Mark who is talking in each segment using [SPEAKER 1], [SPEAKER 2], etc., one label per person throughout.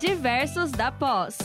[SPEAKER 1] Diversos da Pós.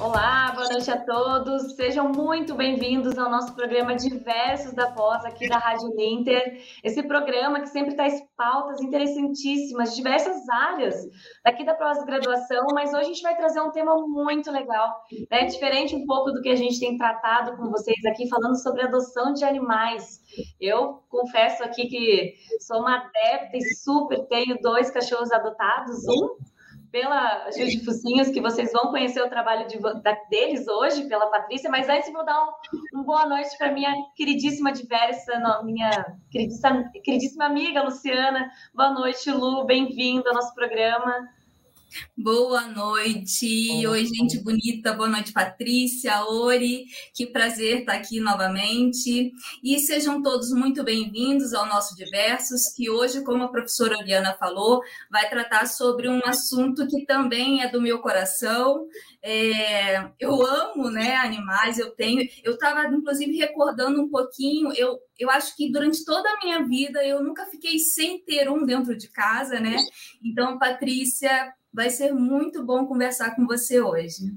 [SPEAKER 2] Olá, boa noite a todos. Sejam muito bem-vindos ao nosso programa Diversos da Pós, aqui da Rádio Ninter. Esse programa que sempre traz pautas interessantíssimas de diversas áreas daqui da pós-graduação, mas hoje a gente vai trazer um tema muito legal, né? Diferente um pouco do que a gente tem tratado com vocês aqui, falando sobre adoção de animais. Eu confesso aqui que sou uma adepta e super tenho dois cachorros adotados, um pela Gil de Focinhos, que vocês vão conhecer o trabalho de, da, deles hoje, pela Patrícia, mas antes vou dar um, um boa noite para minha queridíssima diversa, minha queridíssima, queridíssima amiga Luciana. Boa noite, Lu, bem-vinda ao nosso programa.
[SPEAKER 3] Boa noite. Oi, gente bonita. Boa noite, Patrícia, Ori. Que prazer estar aqui novamente. E sejam todos muito bem-vindos ao nosso Diversos, que hoje, como a professora Oriana falou, vai tratar sobre um assunto que também é do meu coração. É, eu amo né, animais, eu tenho. Eu estava, inclusive, recordando um pouquinho, eu, eu acho que durante toda a minha vida eu nunca fiquei sem ter um dentro de casa, né? Então, Patrícia Vai ser muito bom conversar com você hoje.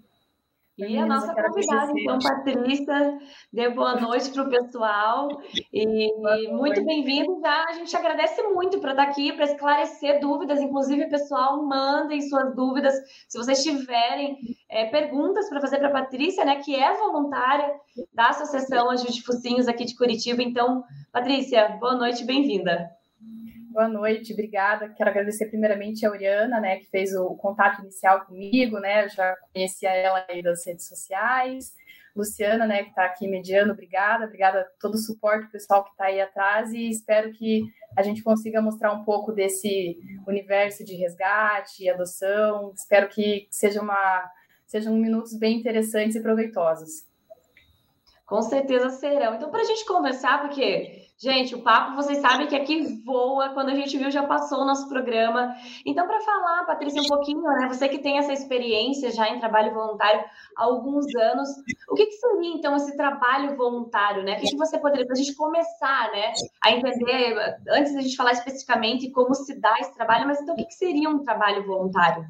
[SPEAKER 2] E a nossa convidada, então, Patrícia, dê boa noite para o pessoal. E muito bem-vindo. Já a gente agradece muito por estar aqui, para esclarecer dúvidas. Inclusive, pessoal, mandem suas dúvidas. Se vocês tiverem é, perguntas para fazer para a Patrícia, né, que é voluntária da Associação Ajude Focinhos aqui de Curitiba. Então, Patrícia, boa noite, bem-vinda.
[SPEAKER 4] Boa noite, obrigada. Quero agradecer primeiramente a Oriana, né, que fez o contato inicial comigo, né, eu já conhecia ela aí das redes sociais. Luciana, né, que está aqui mediando, obrigada, obrigada a todo o suporte pessoal que está aí atrás e espero que a gente consiga mostrar um pouco desse universo de resgate e adoção. Espero que seja uma, sejam minutos bem interessantes e proveitosos.
[SPEAKER 2] Com certeza serão. Então, para a gente conversar, porque Gente, o papo, vocês sabem que aqui voa. Quando a gente viu, já passou o nosso programa. Então, para falar, Patrícia, um pouquinho, né? Você que tem essa experiência já em trabalho voluntário há alguns anos, o que, que seria, então, esse trabalho voluntário, né? O que, que você poderia, para a gente começar, né, a entender, antes da gente falar especificamente como se dá esse trabalho, mas então, o que, que seria um trabalho voluntário?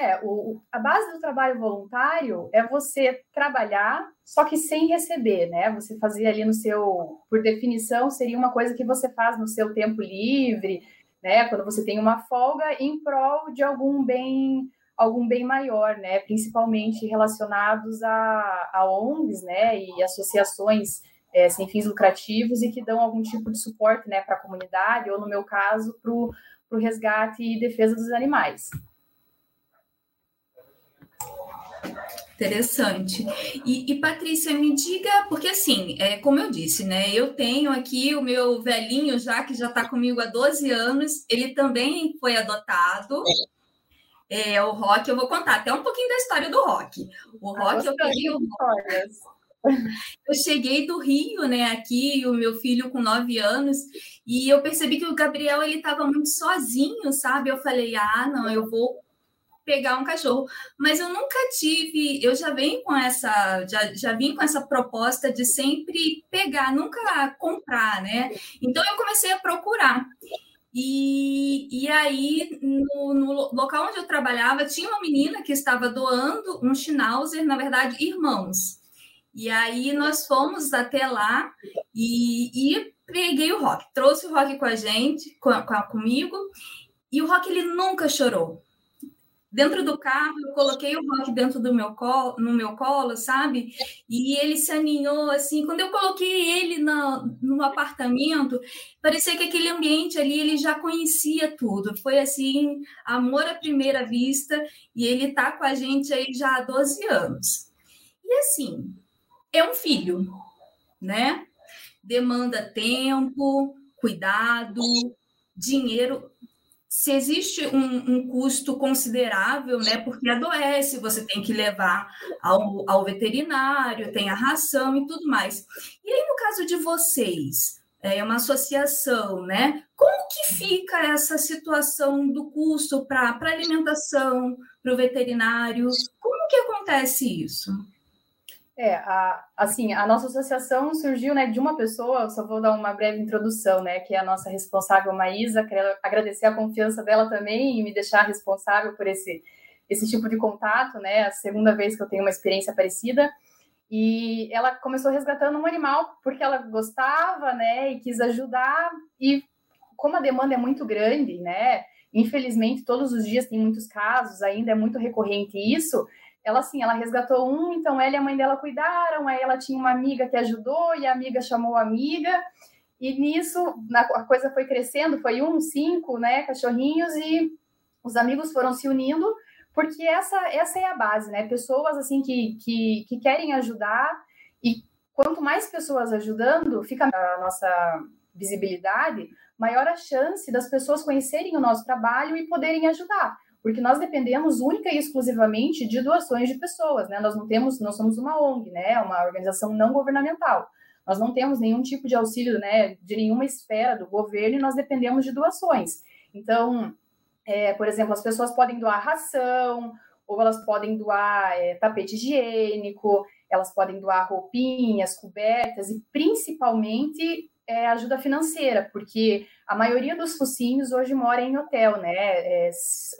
[SPEAKER 4] É, o, a base do trabalho voluntário é você trabalhar, só que sem receber, né? Você fazer ali no seu, por definição, seria uma coisa que você faz no seu tempo livre, né? Quando você tem uma folga em prol de algum bem, algum bem maior, né? Principalmente relacionados a, a ONGs, né? E associações é, sem fins lucrativos e que dão algum tipo de suporte, né? Para a comunidade ou, no meu caso, para o resgate e defesa dos animais.
[SPEAKER 3] Interessante. E, e, Patrícia, me diga, porque assim, é, como eu disse, né? Eu tenho aqui o meu velhinho já, que já está comigo há 12 anos, ele também foi adotado. É, o Rock, eu vou contar até um pouquinho da história do Rock. O ah, Rock, eu peguei o Eu cheguei do Rio, né, aqui, o meu filho com nove anos, e eu percebi que o Gabriel ele estava muito sozinho, sabe? Eu falei, ah, não, eu vou pegar um cachorro. Mas eu nunca tive, eu já venho com essa, já, já vim com essa proposta de sempre pegar, nunca comprar, né? Então eu comecei a procurar. E, e aí, no, no, local onde eu trabalhava, tinha uma menina que estava doando um Schnauzer, na verdade, irmãos. E aí nós fomos até lá e, e peguei o Rock, trouxe o Rock com a gente, com, com, comigo, e o Rock ele nunca chorou. Dentro do carro, eu coloquei o rock dentro do meu colo, no meu colo, sabe? E ele se aninhou assim. Quando eu coloquei ele no, no apartamento, parecia que aquele ambiente ali ele já conhecia tudo. Foi assim, amor à primeira vista, e ele tá com a gente aí já há 12 anos. E assim, é um filho, né? Demanda tempo, cuidado, dinheiro se existe um, um, custo considerável, né? Porque adoece, você tem que levar ao, ao, veterinário, tem a ração e tudo mais. E aí, no caso de vocês, é uma associação, né? Como que fica essa situação do custo para alimentação, para o veterinário? Como que acontece isso?
[SPEAKER 4] É, a, assim, a nossa associação surgiu né, de uma pessoa, só vou dar uma breve introdução, né, que é a nossa responsável Maísa, quero agradecer a confiança dela também e me deixar responsável por esse, esse tipo de contato, né, a segunda vez que eu tenho uma experiência parecida, e ela começou resgatando um animal porque ela gostava, né, e quis ajudar, e como a demanda é muito grande, né, infelizmente todos os dias tem muitos casos, ainda é muito recorrente isso, ela assim, ela resgatou um, então ela e a mãe dela cuidaram, aí ela tinha uma amiga que ajudou e a amiga chamou a amiga. E nisso a coisa foi crescendo, foi um, cinco, né, cachorrinhos e os amigos foram se unindo, porque essa essa é a base, né? Pessoas assim que, que, que querem ajudar e quanto mais pessoas ajudando, fica a nossa visibilidade, maior a chance das pessoas conhecerem o nosso trabalho e poderem ajudar porque nós dependemos única e exclusivamente de doações de pessoas, né? Nós não temos, nós somos uma ONG, né? Uma organização não governamental. Nós não temos nenhum tipo de auxílio, né? De nenhuma esfera do governo e nós dependemos de doações. Então, é, por exemplo, as pessoas podem doar ração, ou elas podem doar é, tapete higiênico, elas podem doar roupinhas, cobertas e principalmente é, ajuda financeira, porque a maioria dos focinhos hoje mora em hotel, né? É,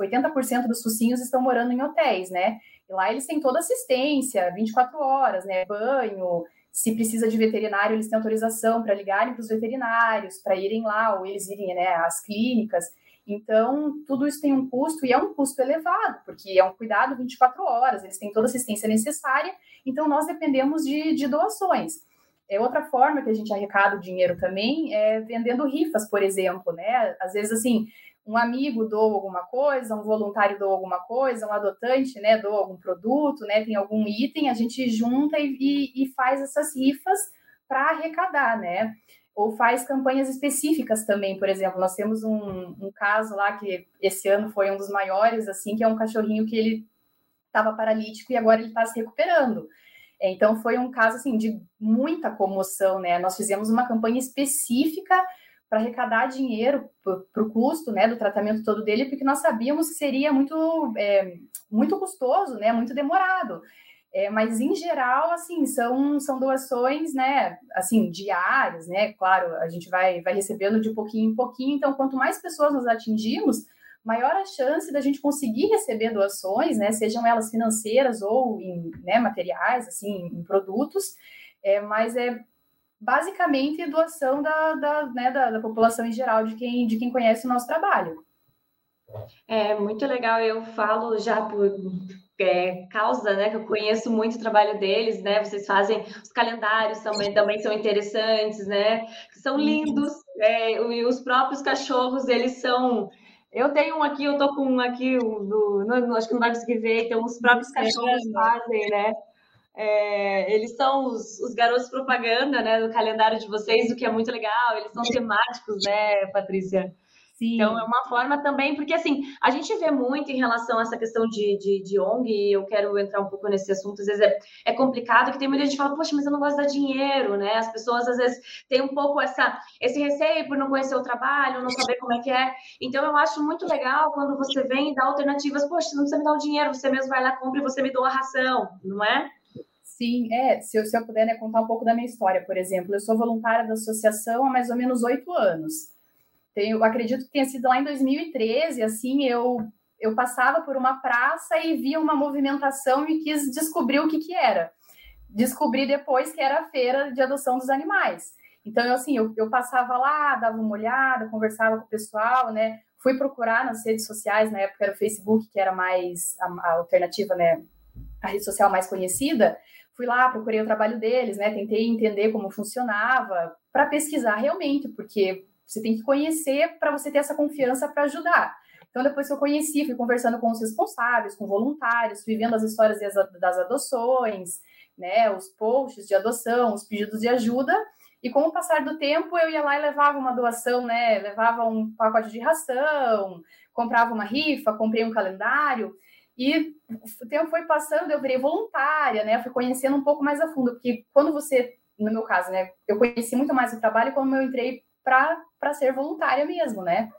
[SPEAKER 4] 80% dos focinhos estão morando em hotéis, né? E lá eles têm toda assistência, 24 horas, né? Banho, se precisa de veterinário, eles têm autorização para ligarem para os veterinários, para irem lá, ou eles irem né, às clínicas. Então, tudo isso tem um custo e é um custo elevado, porque é um cuidado 24 horas, eles têm toda a assistência necessária, então nós dependemos de, de doações. É outra forma que a gente arrecada o dinheiro também é vendendo rifas, por exemplo, né? Às vezes, assim, um amigo doa alguma coisa, um voluntário doa alguma coisa, um adotante, né, doa algum produto, né, tem algum item, a gente junta e, e, e faz essas rifas para arrecadar, né? Ou faz campanhas específicas também, por exemplo, nós temos um, um caso lá que esse ano foi um dos maiores, assim, que é um cachorrinho que ele estava paralítico e agora ele está se recuperando. Então foi um caso assim de muita comoção, né? Nós fizemos uma campanha específica para arrecadar dinheiro para o custo, né, do tratamento todo dele, porque nós sabíamos que seria muito, é, muito custoso, né, muito demorado. É, mas em geral, assim, são, são doações, né, assim, diárias, né, claro, a gente vai, vai recebendo de pouquinho em pouquinho, então quanto mais pessoas nós atingimos, maior a chance da gente conseguir receber doações, né, sejam elas financeiras ou em né, materiais, assim, em produtos, é, mas é basicamente doação da, da, né, da, da população em geral, de quem, de quem conhece o nosso trabalho.
[SPEAKER 2] É muito legal, eu falo já por é, causa, né, que eu conheço muito o trabalho deles, né, vocês fazem os calendários também, também são interessantes, né, são lindos, é, e os próprios cachorros, eles são eu tenho um aqui, eu tô com um aqui, um do, não, acho que não vai conseguir ver, então os próprios cachorros fazem, né? É, eles são os, os, garotos propaganda, né, do calendário de vocês, o que é muito legal. Eles são temáticos, né, Patrícia? Sim. Então, é uma forma também, porque assim, a gente vê muito em relação a essa questão de, de, de ONG, e eu quero entrar um pouco nesse assunto, às vezes é, é complicado, que tem muita gente que fala, poxa, mas eu não gosto de dar dinheiro, né? As pessoas, às vezes, têm um pouco essa, esse receio por não conhecer o trabalho, não saber como é que é. Então, eu acho muito legal quando você vem e dá alternativas, poxa, você não precisa me dar o dinheiro, você mesmo vai lá, compra e você me doa a ração, não é?
[SPEAKER 4] Sim, é. Se eu, se eu puder né, contar um pouco da minha história, por exemplo, eu sou voluntária da associação há mais ou menos oito anos. Eu acredito que tenha sido lá em 2013, assim, eu eu passava por uma praça e via uma movimentação e quis descobrir o que que era. Descobri depois que era a feira de adoção dos animais. Então, eu, assim, eu, eu passava lá, dava uma olhada, conversava com o pessoal, né? Fui procurar nas redes sociais, na época era o Facebook, que era mais a, a alternativa, né? A rede social mais conhecida. Fui lá, procurei o trabalho deles, né? Tentei entender como funcionava, para pesquisar realmente, porque você tem que conhecer para você ter essa confiança para ajudar. Então, depois que eu conheci, fui conversando com os responsáveis, com voluntários, fui vendo as histórias das adoções, né, os posts de adoção, os pedidos de ajuda, e com o passar do tempo, eu ia lá e levava uma doação, né, levava um pacote de ração, comprava uma rifa, comprei um calendário, e o tempo foi passando, eu virei voluntária, né, fui conhecendo um pouco mais a fundo, porque quando você, no meu caso, né, eu conheci muito mais o trabalho quando eu entrei para ser voluntária mesmo, né?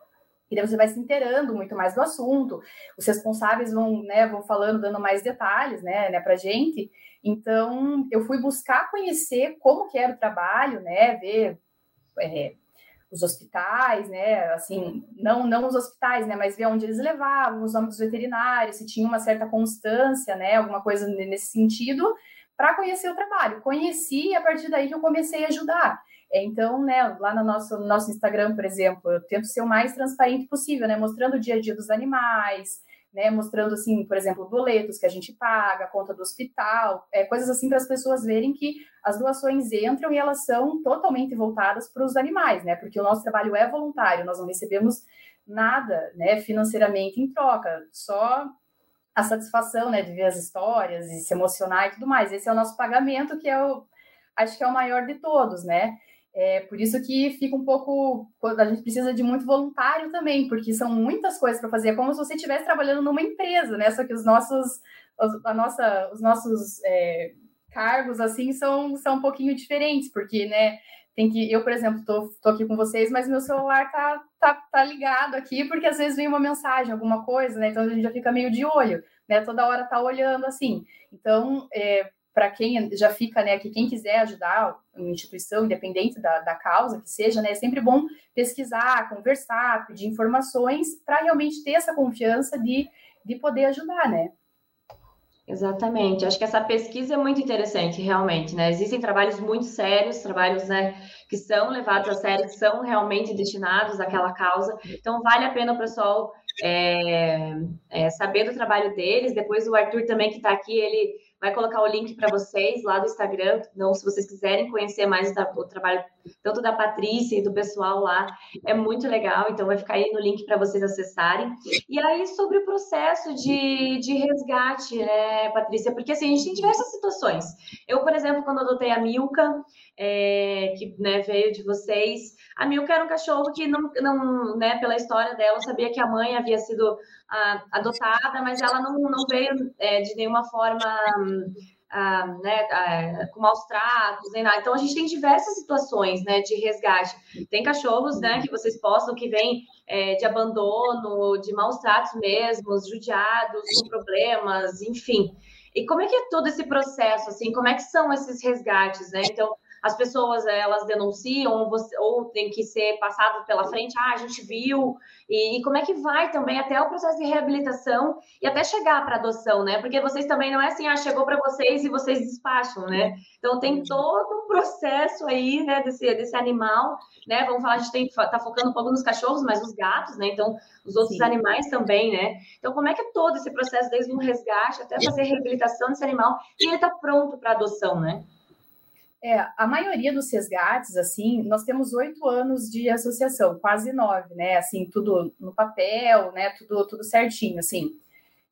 [SPEAKER 4] E daí você vai se inteirando muito mais do assunto, os responsáveis vão, né, vão falando, dando mais detalhes, né, né pra gente. Então, eu fui buscar conhecer como que era o trabalho, né, ver é, os hospitais, né, assim, não, não os hospitais, né, mas ver onde eles levavam, os âmbitos veterinários, se tinha uma certa constância, né, alguma coisa nesse sentido, para conhecer o trabalho. Conheci e a partir daí que eu comecei a ajudar. Então, né, lá no nosso, no nosso Instagram, por exemplo, eu tento ser o mais transparente possível, né, mostrando o dia a dia dos animais, né, mostrando assim, por exemplo, boletos que a gente paga, conta do hospital, é, coisas assim para as pessoas verem que as doações entram e elas são totalmente voltadas para os animais, né? Porque o nosso trabalho é voluntário, nós não recebemos nada, né, financeiramente em troca, só a satisfação, né, de ver as histórias e se emocionar e tudo mais. Esse é o nosso pagamento, que é o, acho que é o maior de todos, né? É por isso que fica um pouco. A gente precisa de muito voluntário também, porque são muitas coisas para fazer. É como se você estivesse trabalhando numa empresa, né? Só que os nossos, a nossa, os nossos é, cargos assim são, são um pouquinho diferentes, porque, né? Tem que, eu, por exemplo, tô aqui com vocês, mas meu celular tá, tá, tá ligado aqui, porque às vezes vem uma mensagem, alguma coisa, né? Então a gente já fica meio de olho, né? Toda hora tá olhando assim. Então, é, para quem já fica, né, que quem quiser ajudar uma instituição, independente da, da causa que seja, né, é sempre bom pesquisar, conversar, pedir informações para realmente ter essa confiança de, de poder ajudar, né?
[SPEAKER 2] Exatamente. Acho que essa pesquisa é muito interessante, realmente, né? Existem trabalhos muito sérios, trabalhos, né, que são levados a sério, que são realmente destinados àquela causa. Então, vale a pena o pessoal é, é, saber do trabalho deles. Depois, o Arthur também, que está aqui, ele vai colocar o link para vocês lá do Instagram. Então, se vocês quiserem conhecer mais o trabalho tanto da Patrícia e do pessoal lá, é muito legal. Então, vai ficar aí no link para vocês acessarem. E aí, sobre o processo de, de resgate, né, Patrícia? Porque assim, a gente tem diversas situações. Eu, por exemplo, quando adotei a Milka, é, que né, veio de vocês, a Milka era um cachorro que não, não né, pela história dela, sabia que a mãe havia sido ah, adotada, mas ela não, não veio é, de nenhuma forma ah, né, ah, com maus tratos, nem nada. Então a gente tem diversas situações né, de resgate. Tem cachorros né, que vocês postam que vêm é, de abandono, de maus tratos mesmo, judiados, com problemas, enfim. E como é que é todo esse processo, assim, como é que são esses resgates, né? Então, as pessoas elas denunciam ou, você, ou tem que ser passado pela frente, ah, a gente viu, e, e como é que vai também até o processo de reabilitação e até chegar para adoção, né? Porque vocês também não é assim, ah, chegou para vocês e vocês despacham, né? Então tem todo um processo aí, né, desse, desse animal, né? Vamos falar, a gente tem tá focando um pouco nos cachorros, mas os gatos, né? Então, os outros Sim. animais também, né? Então, como é que é todo esse processo, desde um resgate até fazer reabilitação desse animal e ele tá pronto para adoção, né?
[SPEAKER 4] É, a maioria dos resgates, assim, nós temos oito anos de associação, quase nove, né? Assim, tudo no papel, né? Tudo, tudo certinho, assim.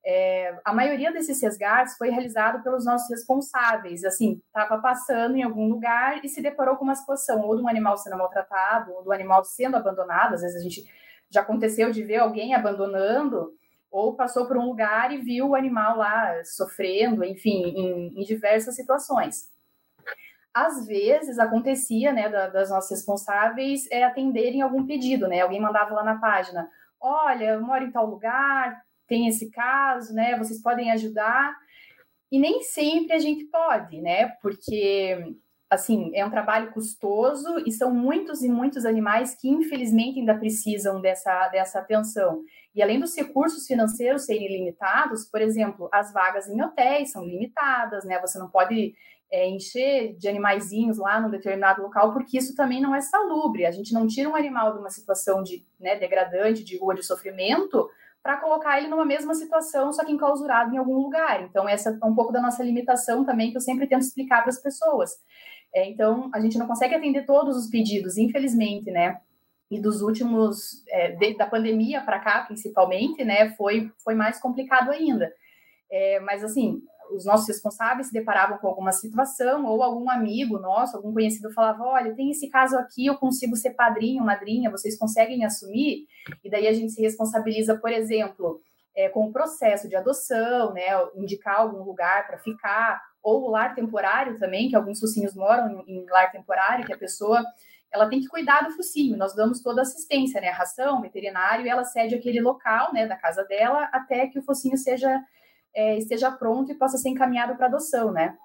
[SPEAKER 4] É, a maioria desses resgates foi realizado pelos nossos responsáveis, assim, estava passando em algum lugar e se deparou com uma situação ou de um animal sendo maltratado, ou do animal sendo abandonado, às vezes a gente já aconteceu de ver alguém abandonando, ou passou por um lugar e viu o animal lá sofrendo, enfim, em, em diversas situações às vezes acontecia, né, das nossas responsáveis é, atenderem algum pedido, né? Alguém mandava lá na página: olha, eu moro em tal lugar, tem esse caso, né? Vocês podem ajudar. E nem sempre a gente pode, né? Porque assim, é um trabalho custoso e são muitos e muitos animais que infelizmente ainda precisam dessa, dessa atenção. E além dos recursos financeiros serem limitados, por exemplo, as vagas em hotéis são limitadas, né? Você não pode é, encher de animaizinhos lá num determinado local, porque isso também não é salubre. A gente não tira um animal de uma situação de né, degradante, de rua, de sofrimento, para colocar ele numa mesma situação, só que enclausurado em algum lugar. Então, essa é um pouco da nossa limitação também, que eu sempre tento explicar para as pessoas. É, então, a gente não consegue atender todos os pedidos, infelizmente, né? E dos últimos, é, de, da pandemia para cá, principalmente, né? Foi, foi mais complicado ainda. É, mas, assim, os nossos responsáveis se deparavam com alguma situação, ou algum amigo nosso, algum conhecido falava: olha, tem esse caso aqui, eu consigo ser padrinho, madrinha, vocês conseguem assumir? E daí a gente se responsabiliza, por exemplo, é, com o processo de adoção, né, indicar algum lugar para ficar, ou o lar temporário também, que alguns focinhos moram em, em lar temporário, que a pessoa ela tem que cuidar do focinho. Nós damos toda a assistência, né? Ração, veterinário, e ela cede aquele local, né, da casa dela, até que o focinho seja é, esteja pronto e possa ser encaminhado para adoção, né?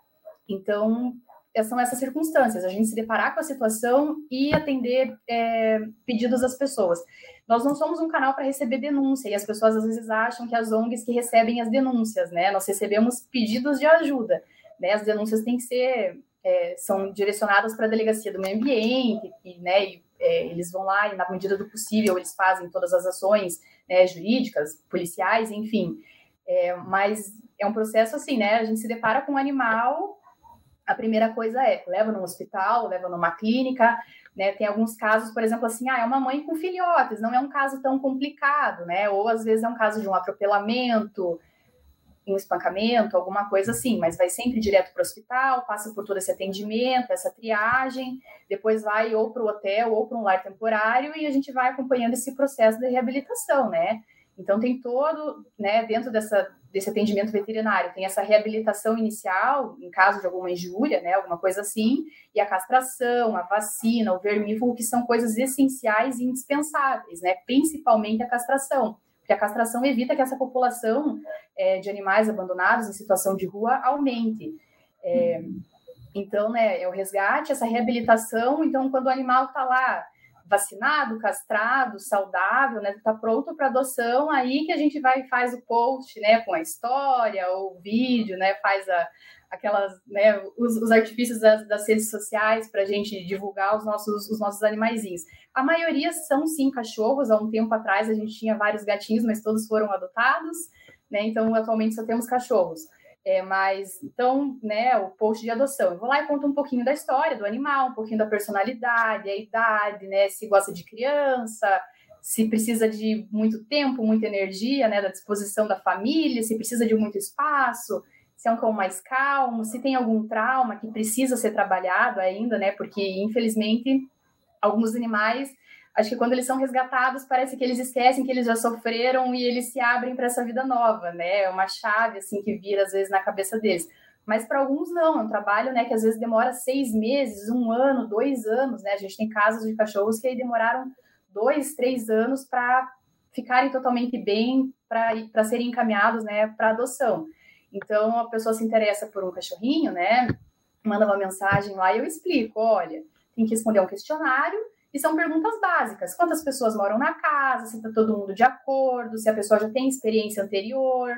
[SPEAKER 4] Então, são essas circunstâncias, a gente se deparar com a situação e atender é, pedidos das pessoas. Nós não somos um canal para receber denúncia, e as pessoas às vezes acham que as ONGs que recebem as denúncias, né? Nós recebemos pedidos de ajuda, né? As denúncias têm que ser, é, são direcionadas para a Delegacia do Meio Ambiente, e, né, e, é, eles vão lá e, na medida do possível, eles fazem todas as ações né, jurídicas, policiais, enfim. É, mas é um processo assim, né? A gente se depara com um animal a primeira coisa é leva no hospital, leva numa clínica, né? Tem alguns casos, por exemplo, assim, ah, é uma mãe com filhotes, não é um caso tão complicado, né? Ou às vezes é um caso de um atropelamento, um espancamento, alguma coisa assim, mas vai sempre direto para o hospital, passa por todo esse atendimento, essa triagem, depois vai ou para o hotel ou para um lar temporário e a gente vai acompanhando esse processo de reabilitação, né? Então tem todo, né, dentro dessa desse atendimento veterinário. Tem essa reabilitação inicial, em caso de alguma injúria, né, alguma coisa assim, e a castração, a vacina, o vermífugo, que são coisas essenciais e indispensáveis, né, principalmente a castração, porque a castração evita que essa população é, de animais abandonados em situação de rua aumente. É, então, né, é o resgate, essa reabilitação. Então, quando o animal está lá vacinado, castrado, saudável, né, está pronto para adoção, aí que a gente vai e faz o post, né, com a história ou o vídeo, né, faz a, aquelas, né, os, os artifícios das, das redes sociais para a gente divulgar os nossos, os nossos animaizinhos. A maioria são sim cachorros. Há um tempo atrás a gente tinha vários gatinhos, mas todos foram adotados, né? Então atualmente só temos cachorros. É, mas, então, né, o post de adoção. Eu vou lá e conto um pouquinho da história do animal, um pouquinho da personalidade, a idade, né, se gosta de criança, se precisa de muito tempo, muita energia, né, da disposição da família, se precisa de muito espaço, se é um cão mais calmo, se tem algum trauma que precisa ser trabalhado ainda, né, porque, infelizmente, alguns animais acho que quando eles são resgatados, parece que eles esquecem que eles já sofreram e eles se abrem para essa vida nova, né? É uma chave, assim, que vira, às vezes, na cabeça deles. Mas para alguns não, é um trabalho, né, que às vezes demora seis meses, um ano, dois anos, né? A gente tem casos de cachorros que aí demoraram dois, três anos para ficarem totalmente bem, para serem encaminhados, né, para adoção. Então, a pessoa se interessa por um cachorrinho, né? Manda uma mensagem lá e eu explico, olha, tem que responder um questionário e são perguntas básicas. Quantas pessoas moram na casa? Se está todo mundo de acordo? Se a pessoa já tem experiência anterior?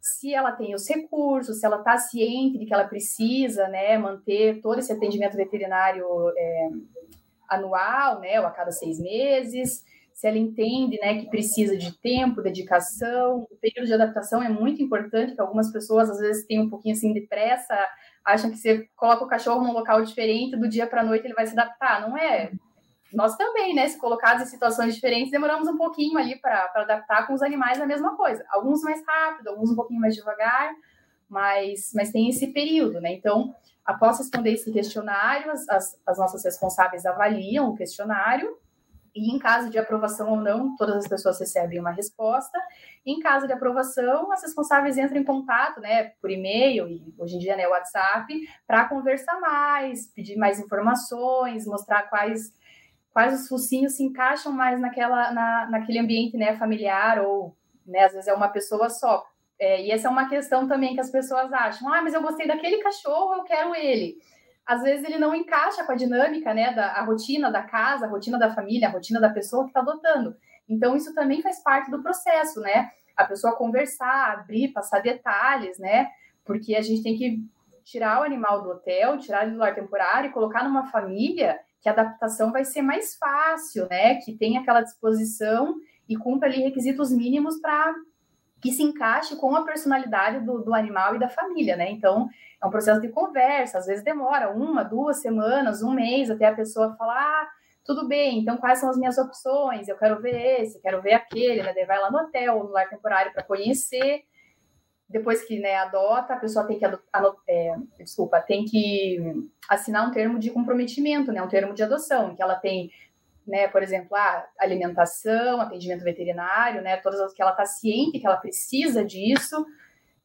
[SPEAKER 4] Se ela tem os recursos? Se ela está ciente de que ela precisa né, manter todo esse atendimento veterinário é, anual, né, ou a cada seis meses? Se ela entende né, que precisa de tempo, dedicação. O período de adaptação é muito importante, que algumas pessoas às vezes têm um pouquinho assim de pressa, acham que você coloca o cachorro num local diferente, do dia para a noite ele vai se adaptar. Não é nós também, né, se colocados em situações diferentes, demoramos um pouquinho ali para adaptar com os animais a mesma coisa. Alguns mais rápido, alguns um pouquinho mais devagar, mas, mas tem esse período, né? Então, após responder esse questionário, as, as nossas responsáveis avaliam o questionário e em caso de aprovação ou não, todas as pessoas recebem uma resposta. Em caso de aprovação, as responsáveis entram em contato, né, por e-mail e hoje em dia, né, WhatsApp, para conversar mais, pedir mais informações, mostrar quais quais os focinhos se encaixam mais naquela, na, naquele ambiente né, familiar, ou né, às vezes é uma pessoa só. É, e essa é uma questão também que as pessoas acham: ah, mas eu gostei daquele cachorro, eu quero ele. Às vezes ele não encaixa com a dinâmica, né, da a rotina da casa, a rotina da família, a rotina da pessoa que está adotando. Então, isso também faz parte do processo, né? A pessoa conversar, abrir, passar detalhes, né? Porque a gente tem que tirar o animal do hotel, tirar ele do lar temporário e colocar numa família que a adaptação vai ser mais fácil, né? Que tem aquela disposição e cumpra ali requisitos mínimos para que se encaixe com a personalidade do, do, animal e da família, né? Então, é um processo de conversa, às vezes demora uma, duas semanas, um mês, até a pessoa falar, ah, tudo bem, então quais são as minhas opções? Eu quero ver esse, quero ver aquele, né? Vai lá no hotel no lar temporário para conhecer, depois que né, adota, a pessoa tem que é, desculpa, tem que assinar um termo de comprometimento, né, um termo de adoção, que ela tem, né, por exemplo, a alimentação, atendimento veterinário, né, todas as que ela está ciente que ela precisa disso,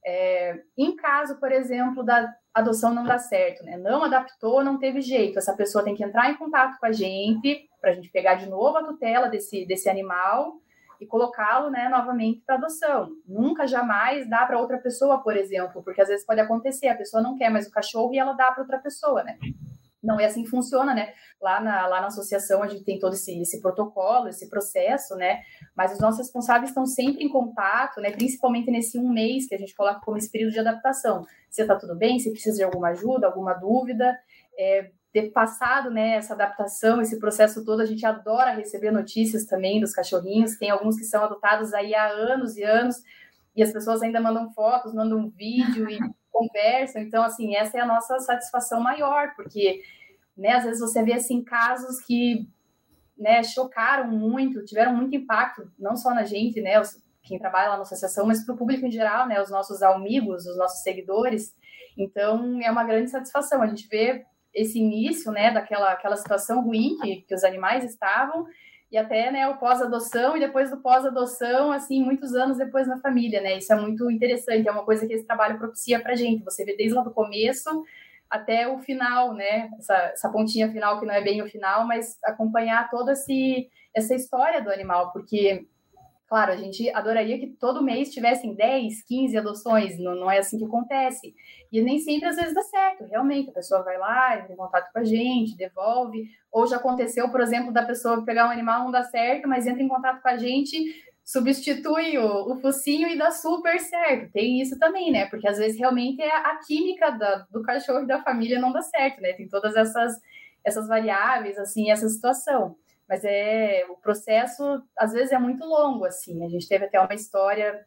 [SPEAKER 4] É, em caso, por exemplo, da adoção não dar certo, né? Não adaptou, não teve jeito. Essa pessoa tem que entrar em contato com a gente para a gente pegar de novo a tutela desse, desse animal e colocá-lo né, novamente para adoção. Nunca, jamais dá para outra pessoa, por exemplo, porque às vezes pode acontecer, a pessoa não quer mais o cachorro e ela dá para outra pessoa, né? Não é assim que funciona, né? Lá na, lá na associação a gente tem todo esse, esse protocolo, esse processo, né? Mas os nossos responsáveis estão sempre em contato, né? Principalmente nesse um mês que a gente coloca como esse período de adaptação. Se está tudo bem, se precisa de alguma ajuda, alguma dúvida. É, ter passado né, essa adaptação, esse processo todo, a gente adora receber notícias também dos cachorrinhos. Tem alguns que são adotados aí há anos e anos, e as pessoas ainda mandam fotos, mandam vídeo e conversam. Então, assim, essa é a nossa satisfação maior, porque né, às vezes você vê assim casos que né, chocaram muito, tiveram muito impacto, não só na gente, né, os, quem trabalha lá na associação, mas para o público em geral, né, os nossos amigos, os nossos seguidores. Então, é uma grande satisfação. A gente vê esse início, né, daquela aquela situação ruim que, que os animais estavam, e até, né, o pós-adoção, e depois do pós-adoção, assim, muitos anos depois na família, né, isso é muito interessante, é uma coisa que esse trabalho propicia para gente, você vê desde lá do começo até o final, né, essa, essa pontinha final que não é bem o final, mas acompanhar toda esse, essa história do animal, porque Claro, a gente adoraria que todo mês tivessem 10, 15 adoções, não, não é assim que acontece. E nem sempre às vezes dá certo, realmente. A pessoa vai lá, entra em contato com a gente, devolve. Ou já aconteceu, por exemplo, da pessoa pegar um animal, não dá certo, mas entra em contato com a gente, substitui o, o focinho e dá super certo. Tem isso também, né? Porque às vezes realmente é a química da, do cachorro e da família não dá certo, né? Tem todas essas, essas variáveis, assim, essa situação mas é o processo às vezes é muito longo assim. A gente teve até uma história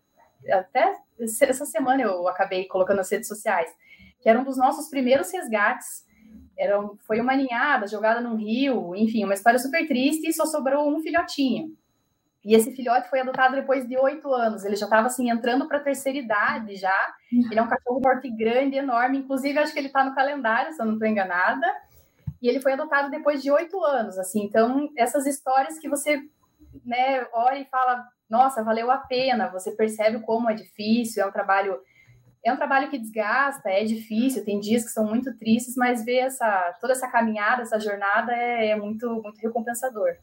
[SPEAKER 4] até essa semana eu acabei colocando nas redes sociais, que era um dos nossos primeiros resgates. Era, foi uma ninhada jogada num rio, enfim, uma história super triste e só sobrou um filhotinho. E esse filhote foi adotado depois de oito anos. Ele já estava assim entrando para a terceira idade já. Ele é um cachorro porte grande, enorme. Inclusive acho que ele está no calendário, se eu não estou enganada e ele foi adotado depois de oito anos, assim. Então, essas histórias que você, né, olha e fala, nossa, valeu a pena. Você percebe como é difícil, é um trabalho é um trabalho que desgasta, é difícil, tem dias que são muito tristes, mas ver essa toda essa caminhada, essa jornada é, é muito muito recompensador.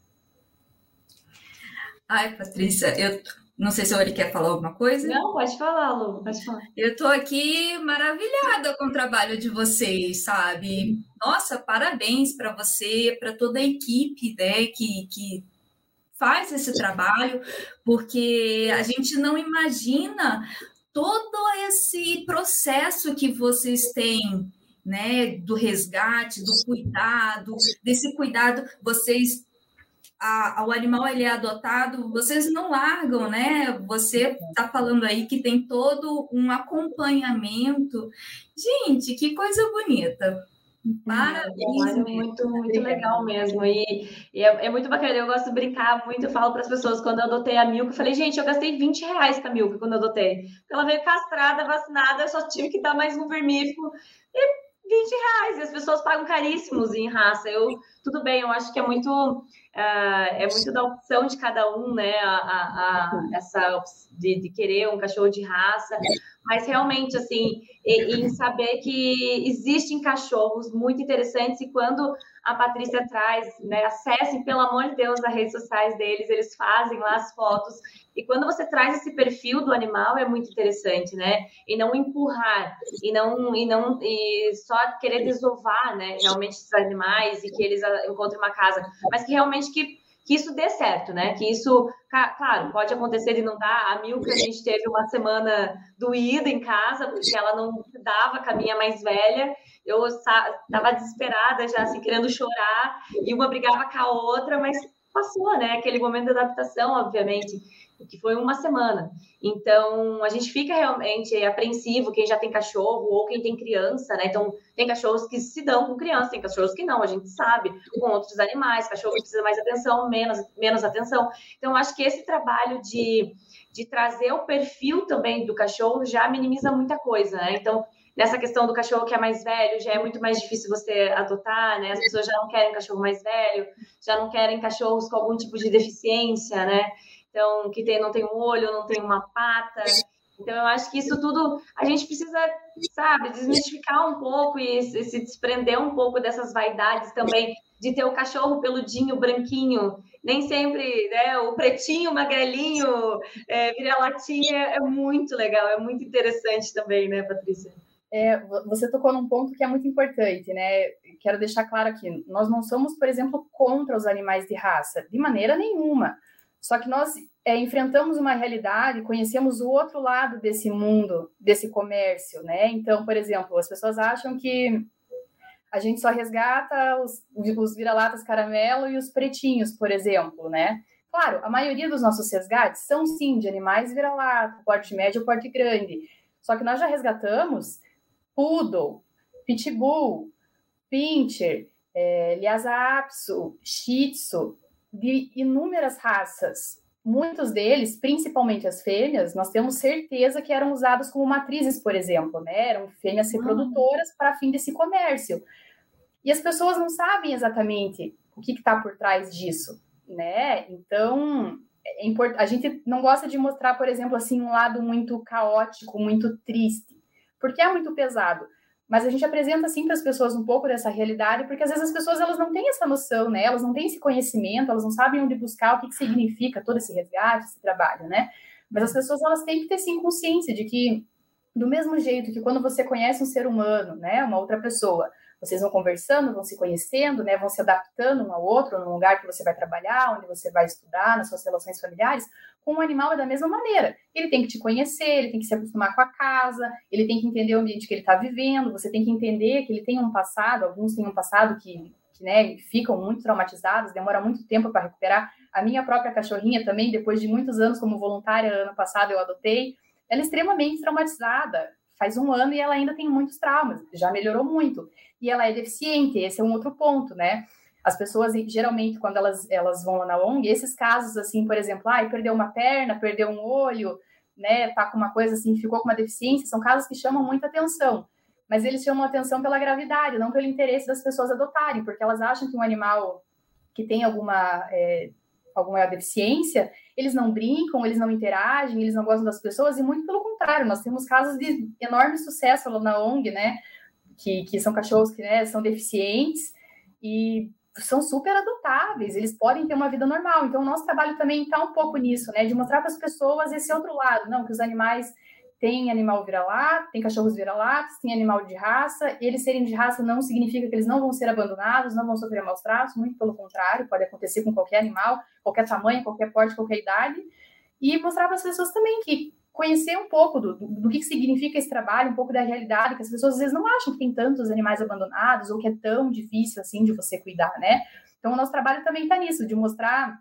[SPEAKER 3] Ai, Patrícia, eu não sei se o Ori quer falar alguma coisa.
[SPEAKER 2] Não, pode falar, Lu, pode falar.
[SPEAKER 3] Eu estou aqui maravilhada com o trabalho de vocês, sabe? Nossa, parabéns para você, para toda a equipe né, que, que faz esse trabalho, porque a gente não imagina todo esse processo que vocês têm, né, do resgate, do cuidado, desse cuidado, vocês a, o animal ele é adotado, vocês não largam, né? Você está falando aí que tem todo um acompanhamento. Gente, que coisa bonita.
[SPEAKER 2] Parabéns. É muito, muito legal mesmo. E, e é, é, muito bacana. Eu gosto de brincar muito. Eu falo para as pessoas quando eu adotei a Milka, eu falei, gente, eu gastei 20 reais com a Milka quando eu adotei. Ela veio castrada, vacinada, eu só tive que dar mais um vermífugo. E 20 reais, e as pessoas pagam caríssimos em raça. Eu, tudo bem, eu acho que é muito, uh, é muito da opção de cada um, né? A, a, a essa de, de, querer um cachorro de raça, mas realmente, assim, em saber que existem cachorros muito interessantes e quando a Patrícia traz, né, acessem, pelo amor de Deus, as redes sociais deles, eles fazem lá as fotos e quando você traz esse perfil do animal é muito interessante, né? E não empurrar e não e não e só querer desovar, né? Realmente esses animais e que eles encontrem uma casa, mas que realmente que que isso dê certo, né? Que isso, claro, pode acontecer de não dar. A Milka, a gente teve uma semana doída em casa, porque ela não dava com a minha mais velha. Eu estava desesperada, já assim, querendo chorar, e uma brigava com a outra, mas passou, né? Aquele momento de adaptação, obviamente que foi uma semana. Então, a gente fica realmente apreensivo, quem já tem cachorro ou quem tem criança, né? Então, tem cachorros que se dão com criança, tem cachorros que não, a gente sabe, com outros animais, cachorro que precisa mais atenção, menos, menos atenção. Então, acho que esse trabalho de, de trazer o perfil também do cachorro já minimiza muita coisa, né? Então, nessa questão do cachorro que é mais velho, já é muito mais difícil você adotar, né? As pessoas já não querem cachorro mais velho, já não querem cachorros com algum tipo de deficiência, né? Então, que tem, não tem um olho, não tem uma pata. Então, eu acho que isso tudo a gente precisa, sabe, desmistificar um pouco e se desprender um pouco dessas vaidades também de ter o cachorro peludinho, branquinho, nem sempre, né, o pretinho, magrelinho, é, vira-latinha, é muito legal, é muito interessante também, né, Patrícia?
[SPEAKER 4] É, você tocou num ponto que é muito importante, né? Quero deixar claro aqui: nós não somos, por exemplo, contra os animais de raça, de maneira nenhuma. Só que nós é, enfrentamos uma realidade, conhecemos o outro lado desse mundo, desse comércio, né? Então, por exemplo, as pessoas acham que a gente só resgata os, os vira-latas caramelo e os pretinhos, por exemplo, né? Claro, a maioria dos nossos resgates são sim de animais vira-lata, porte médio ou porte grande. Só que nós já resgatamos poodle, pitbull, pincher, é, Lhasa Shih Tzu, de inúmeras raças. Muitos deles, principalmente as fêmeas, nós temos certeza que eram usados como matrizes, por exemplo, né? Eram fêmeas reprodutoras para fim desse comércio. E as pessoas não sabem exatamente o que está por trás disso, né? Então, é import... a gente não gosta de mostrar, por exemplo, assim, um lado muito caótico, muito triste, porque é muito pesado. Mas a gente apresenta assim para as pessoas um pouco dessa realidade, porque às vezes as pessoas elas não têm essa noção, né? Elas não têm esse conhecimento, elas não sabem onde buscar, o que, que significa todo esse resgate, esse trabalho, né? Mas as pessoas elas têm que ter sim consciência de que do mesmo jeito que quando você conhece um ser humano, né, uma outra pessoa, vocês vão conversando, vão se conhecendo, né, vão se adaptando um ao outro no lugar que você vai trabalhar, onde você vai estudar, nas suas relações familiares, com o animal é da mesma maneira. Ele tem que te conhecer, ele tem que se acostumar com a casa, ele tem que entender o ambiente que ele está vivendo, você tem que entender que ele tem um passado, alguns têm um passado que, que né, ficam muito traumatizados, demora muito tempo para recuperar. A minha própria cachorrinha também, depois de muitos anos como voluntária, ano passado eu adotei, ela é extremamente traumatizada. Faz um ano e ela ainda tem muitos traumas, já melhorou muito e ela é deficiente. Esse é um outro ponto, né? As pessoas, geralmente, quando elas, elas vão lá na ONG, esses casos, assim, por exemplo, ai, perdeu uma perna, perdeu um olho, né, tá com uma coisa assim, ficou com uma deficiência, são casos que chamam muita atenção. Mas eles chamam atenção pela gravidade, não pelo interesse das pessoas adotarem, porque elas acham que um animal que tem alguma, é, alguma deficiência, eles não brincam, eles não interagem, eles não gostam das pessoas, e muito pelo contrário, nós temos casos de enorme sucesso lá na ONG, né? que, que são cachorros que né, são deficientes e são super adotáveis, eles podem ter uma vida normal. Então, o nosso trabalho também está um pouco nisso, né? De mostrar para as pessoas esse outro lado, não, que os animais têm animal vira-lata, tem cachorros vira-latas, tem animal de raça, eles serem de raça não significa que eles não vão ser abandonados, não vão sofrer maus tratos, muito pelo contrário, pode acontecer com qualquer animal, qualquer tamanho, qualquer porte, qualquer idade. E mostrar para as pessoas também que conhecer um pouco do, do, do, que significa esse trabalho, um pouco da realidade, que as pessoas às vezes não acham que tem tantos animais abandonados ou que é tão difícil assim de você cuidar, né? Então, o nosso trabalho também está nisso, de mostrar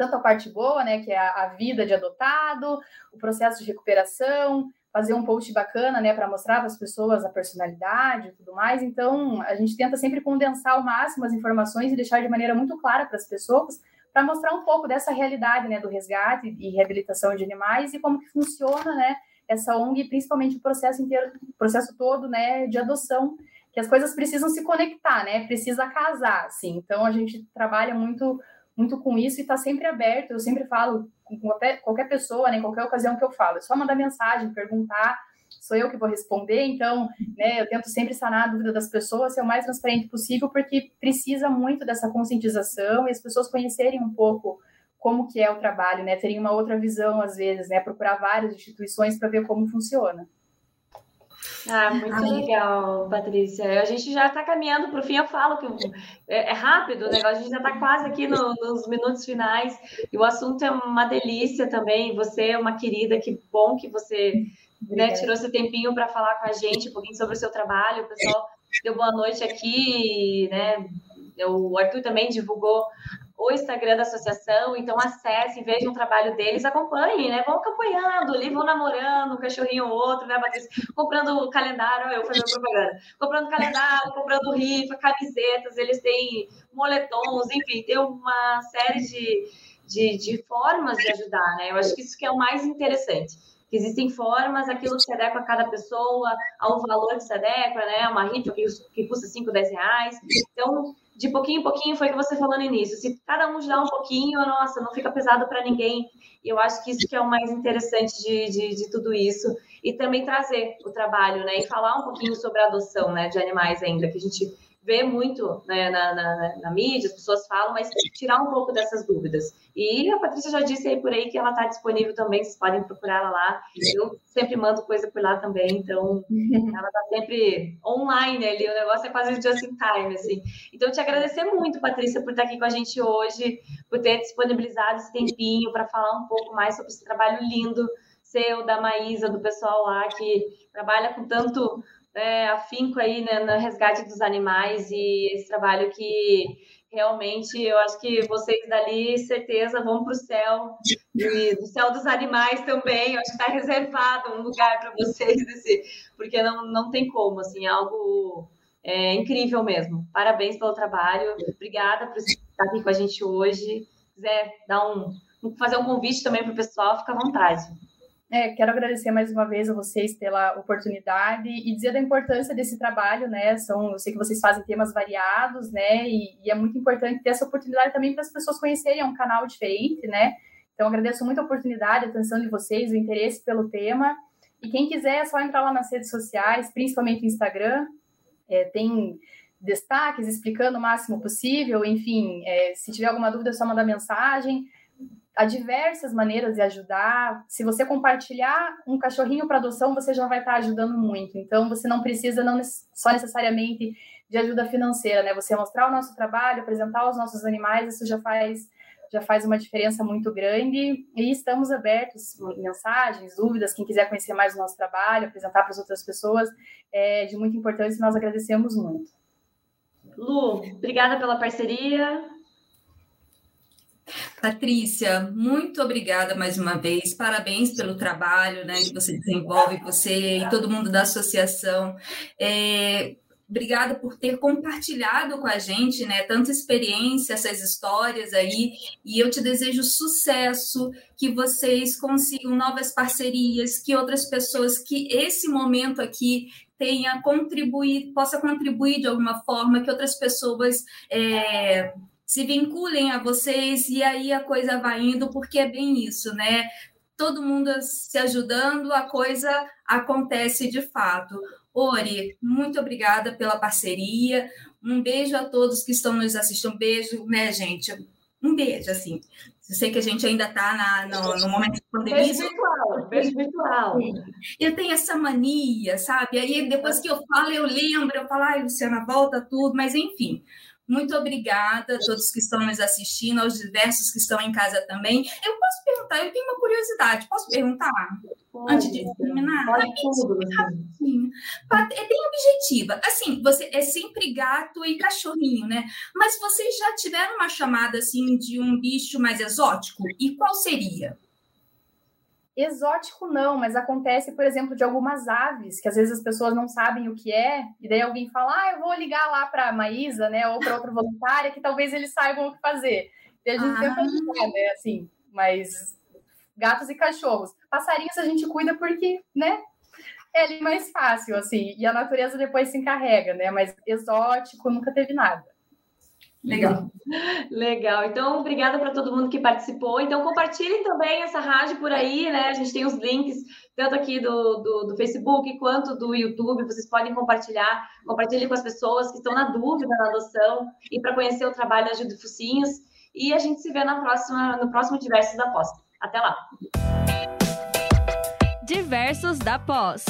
[SPEAKER 4] tanto a parte boa, né, que é a, a vida de adotado, o processo de recuperação, fazer um post bacana, né, para mostrar para as pessoas a personalidade e tudo mais. Então, a gente tenta sempre condensar ao máximo as informações e deixar de maneira muito clara para as pessoas, para mostrar um pouco dessa realidade né, do resgate e reabilitação de animais e como que funciona né, essa ONG, principalmente o processo inteiro, o processo todo né, de adoção, que as coisas precisam se conectar, né? Precisa casar, assim. Então a gente trabalha muito muito com isso e está sempre aberto. Eu sempre falo com qualquer, qualquer pessoa, né, em qualquer ocasião que eu falo, é só mandar mensagem, perguntar sou eu que vou responder, então, né, eu tento sempre sanar a dúvida das pessoas, ser o mais transparente possível, porque precisa muito dessa conscientização e as pessoas conhecerem um pouco como que é o trabalho, né, terem uma outra visão às vezes, né, procurar várias instituições para ver como funciona.
[SPEAKER 2] Ah, muito Ai. legal, Patrícia. A gente já está caminhando para o fim. Eu falo que é, é rápido o negócio, a gente já está quase aqui no, nos minutos finais. E o assunto é uma delícia também. Você é uma querida, que bom que você né, tirou esse tempinho para falar com a gente um pouquinho sobre o seu trabalho. O pessoal deu boa noite aqui, né? O Arthur também divulgou o Instagram da associação, então acessem, vejam o trabalho deles, acompanhem, né? Vão acompanhando ali, vão namorando, um cachorrinho ou outro, né, Patrícia? Comprando calendário, eu fazendo propaganda, comprando calendário, comprando rifa, camisetas, eles têm moletons, enfim, tem uma série de, de, de formas de ajudar, né? Eu acho que isso que é o mais interessante que existem formas, aquilo que se adequa a cada pessoa, ao valor que se adequa, né? Uma rifa que, que custa 5, 10 reais. Então, de pouquinho em pouquinho foi o que você falou no início. Se cada um dá um pouquinho, nossa, não fica pesado para ninguém. E eu acho que isso que é o mais interessante de, de, de, tudo isso. E também trazer o trabalho, né? E falar um pouquinho sobre a adoção né, de animais ainda, que a gente vê muito né, na, na, na, mídia, as pessoas falam, mas tirar um pouco dessas dúvidas. E a Patrícia já disse aí por aí que ela está disponível também, vocês podem procurar ela lá. Eu sempre mando coisa por lá também, então ela está sempre online ali, o negócio é quase just in time, assim. Então, te agradecer muito, Patrícia, por estar aqui com a gente hoje, por ter disponibilizado esse tempinho para falar um pouco mais sobre esse trabalho lindo seu, da Maísa, do pessoal lá que trabalha com tanto é, afinco aí né, no resgate dos animais e esse trabalho que realmente eu acho que vocês dali, certeza, vão para o céu, e do céu dos animais também. Eu acho que está reservado um lugar para vocês, esse, porque não, não tem como, assim, algo é, incrível mesmo. Parabéns pelo trabalho, obrigada por estar aqui com a gente hoje. Se quiser dar um, fazer um convite também para o pessoal, fica à vontade.
[SPEAKER 4] É, quero agradecer mais uma vez a vocês pela oportunidade e dizer da importância desse trabalho, né? São, eu sei que vocês fazem temas variados, né? E, e é muito importante ter essa oportunidade também para as pessoas conhecerem um canal diferente, né? Então, agradeço muito a oportunidade, a atenção de vocês, o interesse pelo tema. E quem quiser é só entrar lá nas redes sociais, principalmente no Instagram. É, tem destaques explicando o máximo possível. Enfim, é, se tiver alguma dúvida, é só mandar mensagem há diversas maneiras de ajudar. Se você compartilhar um cachorrinho para adoção, você já vai estar ajudando muito. Então, você não precisa não só necessariamente de ajuda financeira, né? Você mostrar o nosso trabalho, apresentar os nossos animais, isso já faz já faz uma diferença muito grande e estamos abertos mensagens, dúvidas, quem quiser conhecer mais o nosso trabalho, apresentar para as outras pessoas, é de muita importância e nós agradecemos muito.
[SPEAKER 2] Lu, obrigada pela parceria.
[SPEAKER 3] Patrícia, muito obrigada mais uma vez. Parabéns pelo trabalho né, que você desenvolve, você e todo mundo da associação. É, obrigada por ter compartilhado com a gente, né, tanta experiência, essas histórias aí, e eu te desejo sucesso, que vocês consigam novas parcerias, que outras pessoas, que esse momento aqui tenha contribuir, possa contribuir de alguma forma, que outras pessoas é, se vinculem a vocês e aí a coisa vai indo, porque é bem isso, né? Todo mundo se ajudando, a coisa acontece de fato. Ori, muito obrigada pela parceria. Um beijo a todos que estão nos assistindo. Um beijo, né, gente? Um beijo, assim. Eu sei que a gente ainda está no, no, momento de pandemia.
[SPEAKER 2] Beijo virtual, beijo virtual.
[SPEAKER 3] Eu tenho essa mania, sabe? Aí depois que eu falo, eu lembro, eu falo, ai, Luciana, volta tudo, mas enfim. Muito obrigada a todos que estão nos assistindo, aos diversos que estão em casa também. Eu posso perguntar, eu tenho uma curiosidade, posso perguntar? Pode, Antes de terminar? Pode tudo. É bem objetiva. Assim, você é sempre gato e cachorrinho, né? Mas vocês já tiveram uma chamada assim de um bicho mais exótico? E qual seria?
[SPEAKER 4] Exótico não, mas acontece, por exemplo, de algumas aves, que às vezes as pessoas não sabem o que é, e daí alguém fala, ah, eu vou ligar lá para a Maísa, né, ou para outra voluntária, que talvez eles saibam o que fazer. E a gente ah. tenta ajudar, né, assim, mas gatos e cachorros. Passarinhos a gente cuida porque, né, é mais fácil, assim, e a natureza depois se encarrega, né, mas exótico nunca teve nada.
[SPEAKER 2] Legal. Legal. Então, obrigada para todo mundo que participou. Então, compartilhem também essa rádio por aí, né? A gente tem os links, tanto aqui do, do, do Facebook quanto do YouTube. Vocês podem compartilhar. Compartilhem com as pessoas que estão na dúvida na adoção e para conhecer o trabalho da Ajuda Focinhos. E a gente se vê na próxima, no próximo Diversos da Pós. Até lá.
[SPEAKER 1] Diversos da Pós.